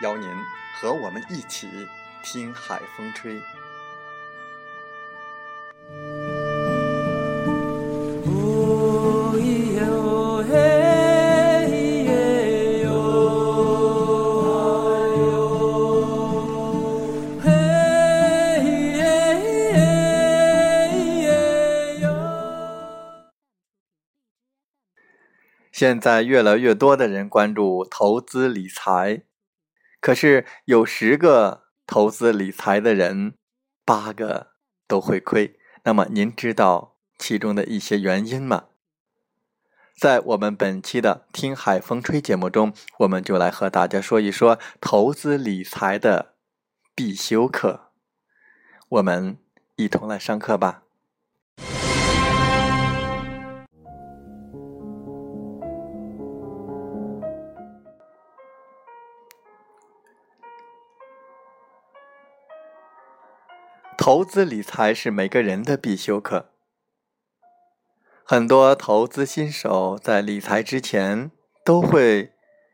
邀您和我们一起听海风吹。现在越来越多的人关注投资理财。可是有十个投资理财的人，八个都会亏。那么您知道其中的一些原因吗？在我们本期的《听海风吹》节目中，我们就来和大家说一说投资理财的必修课。我们一同来上课吧。投资理财是每个人的必修课。很多投资新手在理财之前都会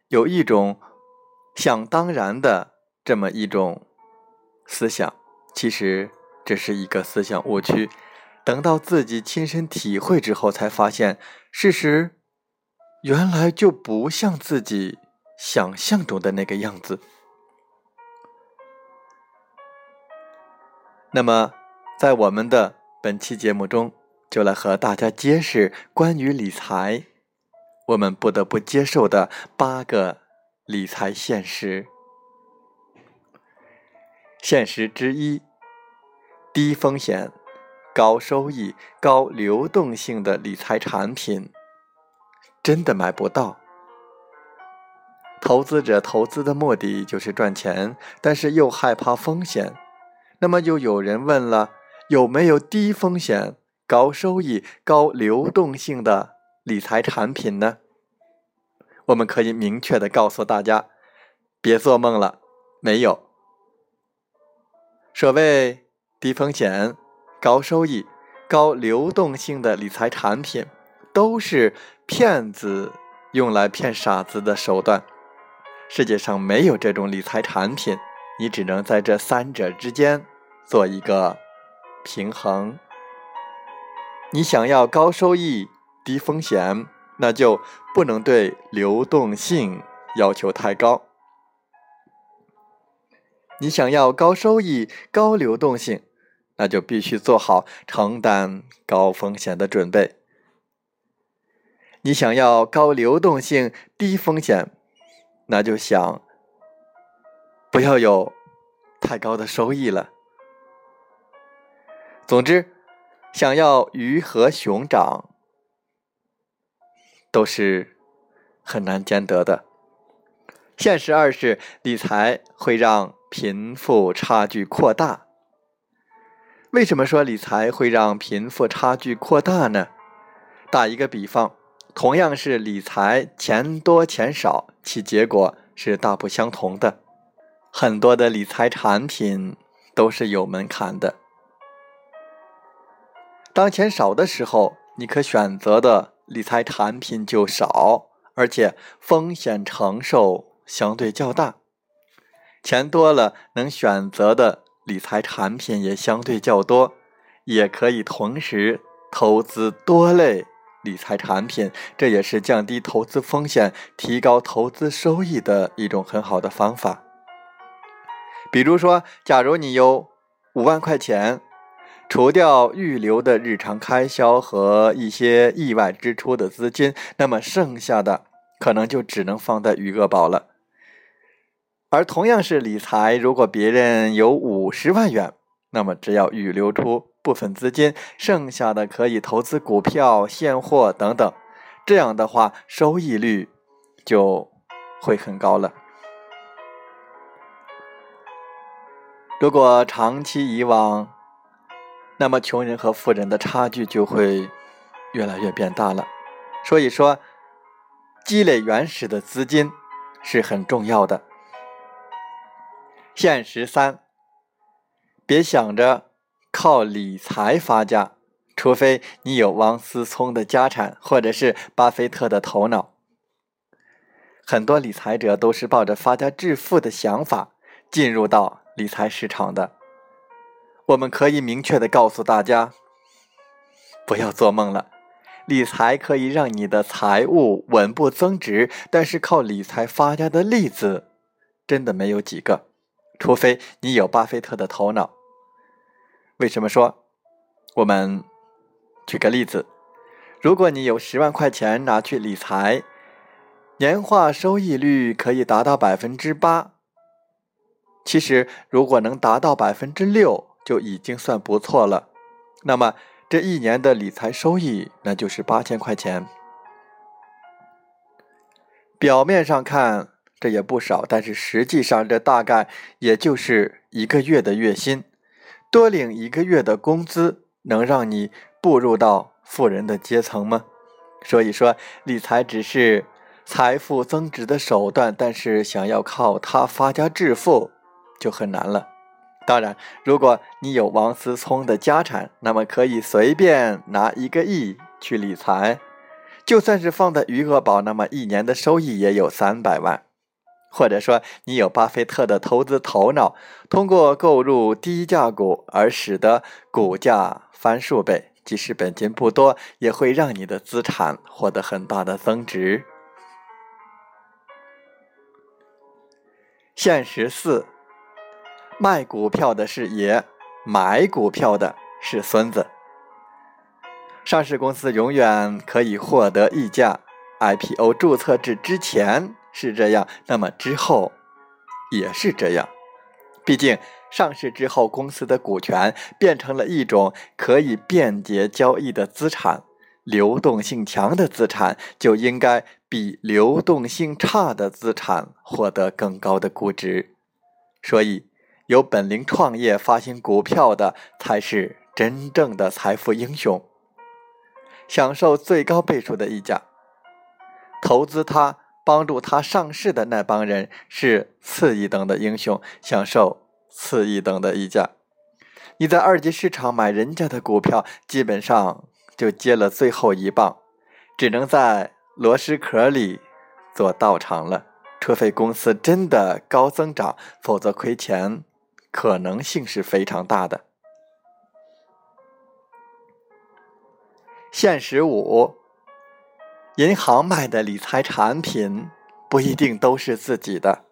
有一种想当然的这么一种思想，其实这是一个思想误区。等到自己亲身体会之后，才发现事实原来就不像自己想象中的那个样子。那么，在我们的本期节目中，就来和大家揭示关于理财我们不得不接受的八个理财现实。现实之一：低风险、高收益、高流动性的理财产品真的买不到。投资者投资的目的就是赚钱，但是又害怕风险。那么就有人问了，有没有低风险、高收益、高流动性的理财产品呢？我们可以明确的告诉大家，别做梦了，没有。所谓低风险、高收益、高流动性的理财产品，都是骗子用来骗傻子的手段。世界上没有这种理财产品。你只能在这三者之间做一个平衡。你想要高收益、低风险，那就不能对流动性要求太高。你想要高收益、高流动性，那就必须做好承担高风险的准备。你想要高流动性、低风险，那就想。不要有太高的收益了。总之，想要鱼和熊掌，都是很难兼得的。现实二是，理财会让贫富差距扩大。为什么说理财会让贫富差距扩大呢？打一个比方，同样是理财，钱多钱少，其结果是大不相同的。很多的理财产品都是有门槛的。当钱少的时候，你可选择的理财产品就少，而且风险承受相对较大。钱多了，能选择的理财产品也相对较多，也可以同时投资多类理财产品，这也是降低投资风险、提高投资收益的一种很好的方法。比如说，假如你有五万块钱，除掉预留的日常开销和一些意外支出的资金，那么剩下的可能就只能放在余额宝了。而同样是理财，如果别人有五十万元，那么只要预留出部分资金，剩下的可以投资股票、现货等等，这样的话收益率就会很高了。如果长期以往，那么穷人和富人的差距就会越来越变大了。所以说，积累原始的资金是很重要的。现实三，别想着靠理财发家，除非你有王思聪的家产，或者是巴菲特的头脑。很多理财者都是抱着发家致富的想法进入到。理财市场的，我们可以明确的告诉大家，不要做梦了。理财可以让你的财务稳步增值，但是靠理财发家的例子真的没有几个，除非你有巴菲特的头脑。为什么说？我们举个例子，如果你有十万块钱拿去理财，年化收益率可以达到百分之八。其实，如果能达到百分之六，就已经算不错了。那么，这一年的理财收益那就是八千块钱。表面上看这也不少，但是实际上这大概也就是一个月的月薪。多领一个月的工资，能让你步入到富人的阶层吗？所以说，理财只是财富增值的手段，但是想要靠它发家致富。就很难了。当然，如果你有王思聪的家产，那么可以随便拿一个亿去理财，就算是放在余额宝，那么一年的收益也有三百万。或者说，你有巴菲特的投资头脑，通过购入低价股而使得股价翻数倍，即使本金不多，也会让你的资产获得很大的增值。现实四。卖股票的是爷，买股票的是孙子。上市公司永远可以获得溢价，IPO 注册制之前是这样，那么之后也是这样。毕竟上市之后，公司的股权变成了一种可以便捷交易的资产，流动性强的资产就应该比流动性差的资产获得更高的估值。所以。有本领创业发行股票的才是真正的财富英雄，享受最高倍数的溢价。投资他、帮助他上市的那帮人是次一等的英雄，享受次一等的溢价。你在二级市场买人家的股票，基本上就接了最后一棒，只能在螺蛳壳里做道场了。除非公司真的高增长，否则亏钱。可能性是非常大的。现实五，银行卖的理财产品不一定都是自己的。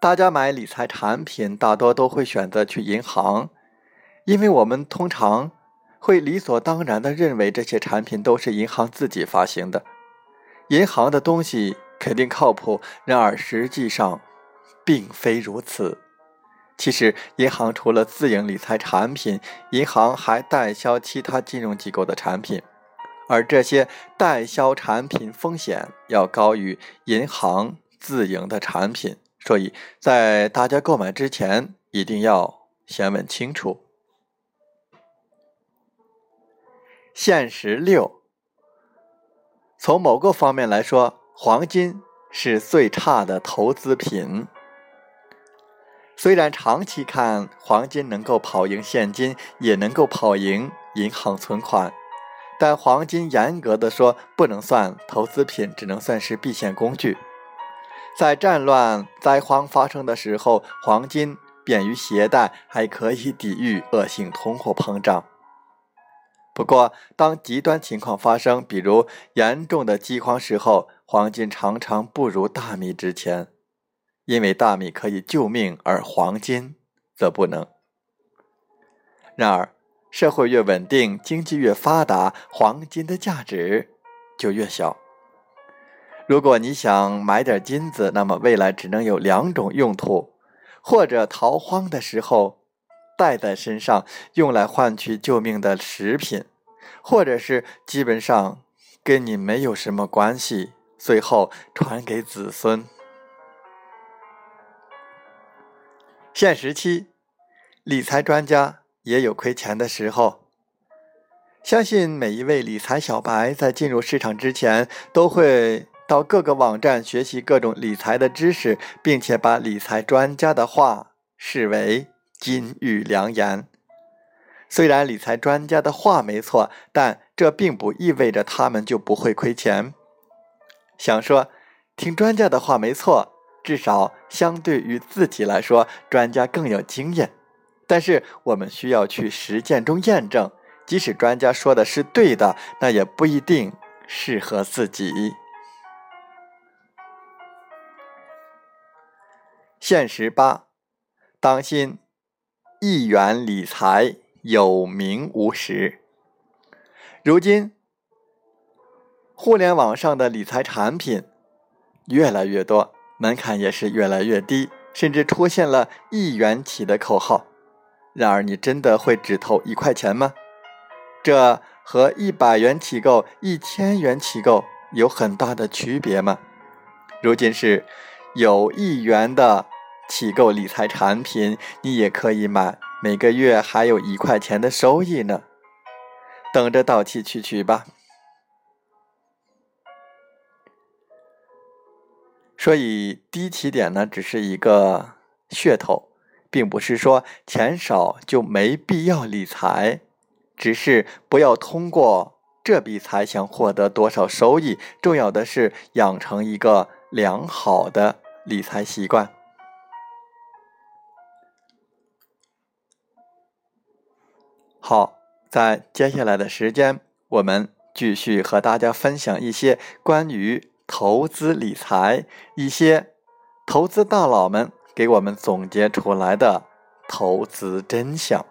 大家买理财产品大多都会选择去银行，因为我们通常会理所当然的认为这些产品都是银行自己发行的，银行的东西肯定靠谱。然而实际上并非如此。其实，银行除了自营理财产品，银行还代销其他金融机构的产品，而这些代销产品风险要高于银行自营的产品，所以在大家购买之前一定要先问清楚。现实六，从某个方面来说，黄金是最差的投资品。虽然长期看黄金能够跑赢现金，也能够跑赢银行存款，但黄金严格的说不能算投资品，只能算是避险工具。在战乱灾荒发生的时候，黄金便于携带，还可以抵御恶性通货膨胀。不过，当极端情况发生，比如严重的饥荒时候，黄金常常不如大米值钱，因为大米可以救命，而黄金则不能。然而，社会越稳定，经济越发达，黄金的价值就越小。如果你想买点金子，那么未来只能有两种用途：或者逃荒的时候带在身上，用来换取救命的食品；或者是基本上跟你没有什么关系，最后传给子孙。现实期，理财专家。也有亏钱的时候。相信每一位理财小白在进入市场之前，都会到各个网站学习各种理财的知识，并且把理财专家的话视为金玉良言。虽然理财专家的话没错，但这并不意味着他们就不会亏钱。想说，听专家的话没错，至少相对于自己来说，专家更有经验。但是我们需要去实践中验证，即使专家说的是对的，那也不一定适合自己。现实八，当心一元理财有名无实。如今，互联网上的理财产品越来越多，门槛也是越来越低，甚至出现了一元起的口号。然而，你真的会只投一块钱吗？这和一百元起购、一千元起购有很大的区别吗？如今是有一元的起购理财产品，你也可以买，每个月还有一块钱的收益呢。等着到期去取吧。所以低起点呢，只是一个噱头。并不是说钱少就没必要理财，只是不要通过这笔财想获得多少收益。重要的是养成一个良好的理财习惯。好，在接下来的时间，我们继续和大家分享一些关于投资理财，一些投资大佬们。给我们总结出来的投资真相。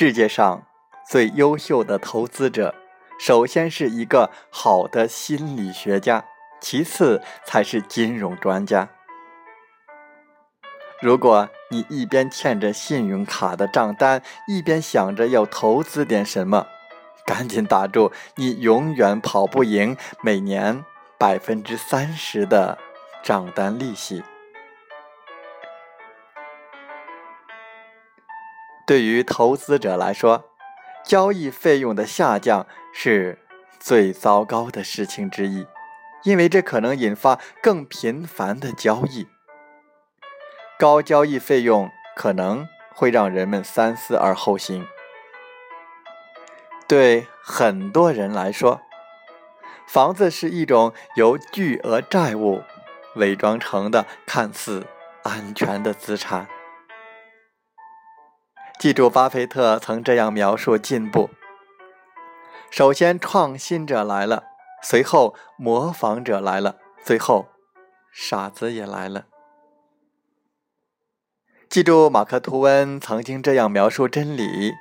世界上最优秀的投资者，首先是一个好的心理学家，其次才是金融专家。如果你一边欠着信用卡的账单，一边想着要投资点什么，赶紧打住！你永远跑不赢每年百分之三十的账单利息。对于投资者来说，交易费用的下降是最糟糕的事情之一，因为这可能引发更频繁的交易。高交易费用可能会让人们三思而后行。对很多人来说，房子是一种由巨额债务伪装成的看似安全的资产。记住，巴菲特曾这样描述进步：首先，创新者来了；随后，模仿者来了；最后，傻子也来了。记住，马克·吐温曾经这样描述真理：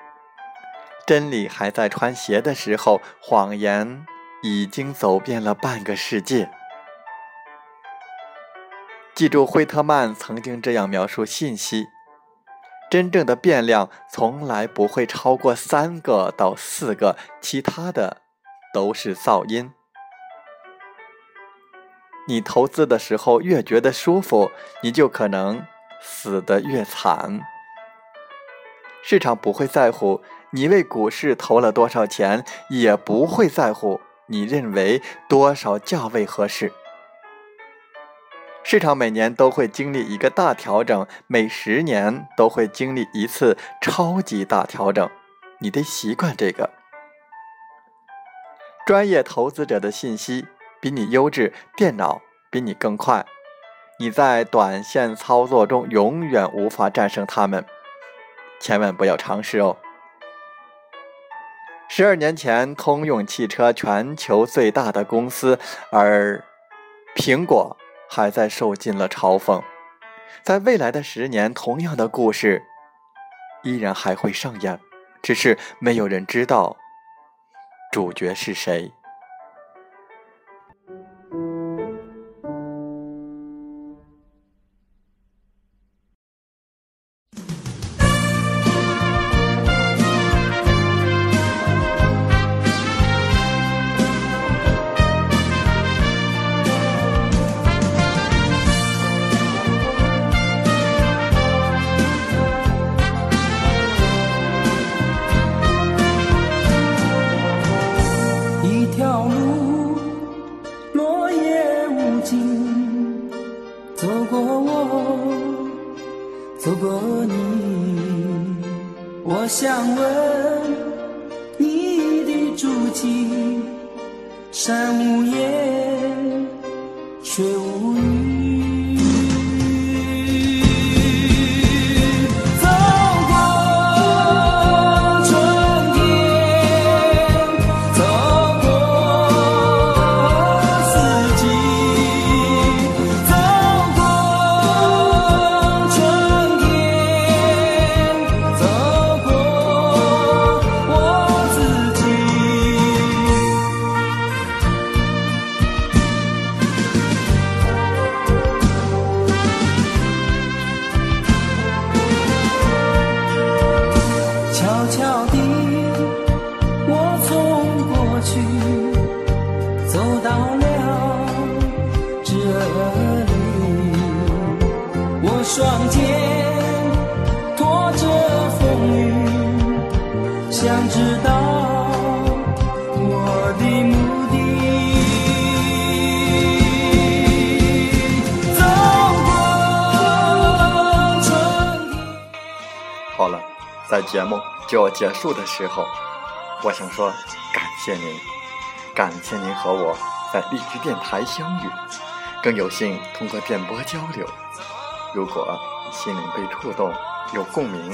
真理还在穿鞋的时候，谎言已经走遍了半个世界。记住，惠特曼曾经这样描述信息。真正的变量从来不会超过三个到四个，其他的都是噪音。你投资的时候越觉得舒服，你就可能死得越惨。市场不会在乎你为股市投了多少钱，也不会在乎你认为多少价位合适？市场每年都会经历一个大调整，每十年都会经历一次超级大调整，你得习惯这个。专业投资者的信息比你优质，电脑比你更快，你在短线操作中永远无法战胜他们，千万不要尝试哦。十二年前，通用汽车全球最大的公司，而苹果还在受尽了嘲讽。在未来的十年，同样的故事依然还会上演，只是没有人知道主角是谁。风雨，想知道我的目的。走过春天。好了，在节目就要结束的时候，我想说感谢您，感谢您和我在荔枝电台相遇，更有幸通过电波交流。如果心灵被触动，有共鸣，